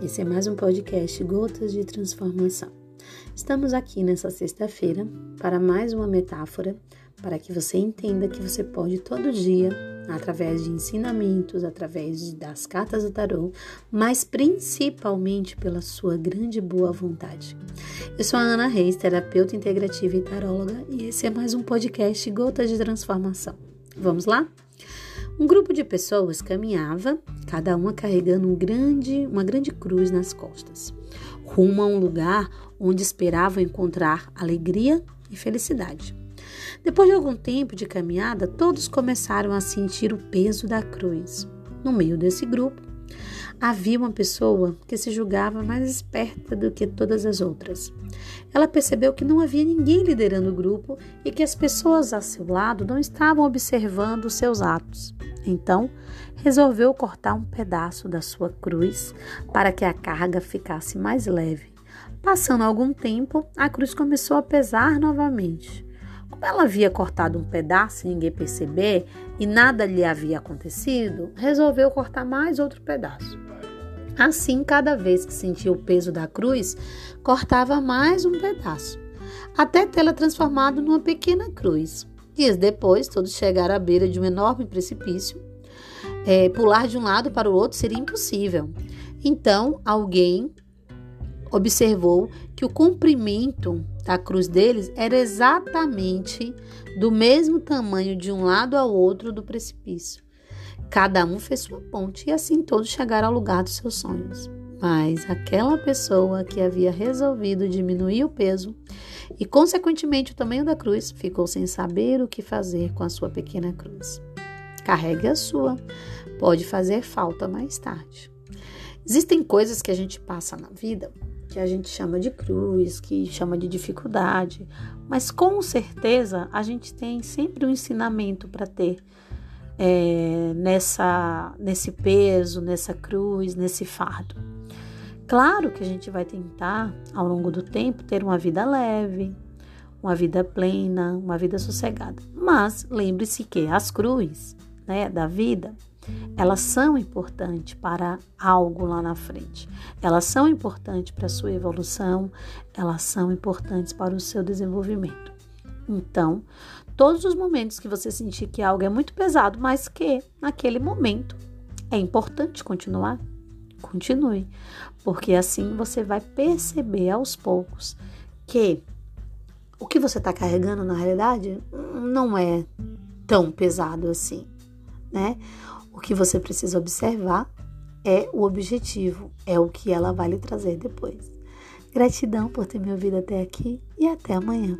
Esse é mais um podcast Gotas de Transformação. Estamos aqui nessa sexta-feira para mais uma metáfora para que você entenda que você pode todo dia, através de ensinamentos, através das cartas do tarô, mas principalmente pela sua grande boa vontade. Eu sou a Ana Reis, terapeuta integrativa e taróloga, e esse é mais um podcast Gotas de Transformação. Vamos lá? Um grupo de pessoas caminhava, cada uma carregando um grande, uma grande cruz nas costas, rumo a um lugar onde esperavam encontrar alegria e felicidade. Depois de algum tempo de caminhada, todos começaram a sentir o peso da cruz. No meio desse grupo, havia uma pessoa que se julgava mais esperta do que todas as outras. Ela percebeu que não havia ninguém liderando o grupo e que as pessoas a seu lado não estavam observando seus atos. Então, resolveu cortar um pedaço da sua cruz para que a carga ficasse mais leve. Passando algum tempo, a cruz começou a pesar novamente. Como ela havia cortado um pedaço sem ninguém perceber e nada lhe havia acontecido, resolveu cortar mais outro pedaço. Assim, cada vez que sentia o peso da cruz, cortava mais um pedaço, até tê-la transformado numa pequena cruz. Dias depois, todos chegaram à beira de um enorme precipício. É, pular de um lado para o outro seria impossível. Então, alguém observou que o comprimento da cruz deles era exatamente do mesmo tamanho de um lado ao outro do precipício. Cada um fez sua ponte e assim todos chegaram ao lugar dos seus sonhos. Mas aquela pessoa que havia resolvido diminuir o peso e, consequentemente, o tamanho da cruz ficou sem saber o que fazer com a sua pequena cruz. Carregue a sua, pode fazer falta mais tarde. Existem coisas que a gente passa na vida que a gente chama de cruz, que chama de dificuldade, mas com certeza a gente tem sempre um ensinamento para ter é, nessa, nesse peso, nessa cruz, nesse fardo. Claro que a gente vai tentar, ao longo do tempo, ter uma vida leve, uma vida plena, uma vida sossegada. Mas lembre-se que as cruzes né, da vida, elas são importantes para algo lá na frente. Elas são importantes para a sua evolução, elas são importantes para o seu desenvolvimento. Então, todos os momentos que você sentir que algo é muito pesado, mas que naquele momento é importante continuar, continue, porque assim você vai perceber aos poucos que o que você está carregando na realidade não é tão pesado assim, né? O que você precisa observar é o objetivo, é o que ela vai lhe trazer depois. Gratidão por ter me ouvido até aqui e até amanhã.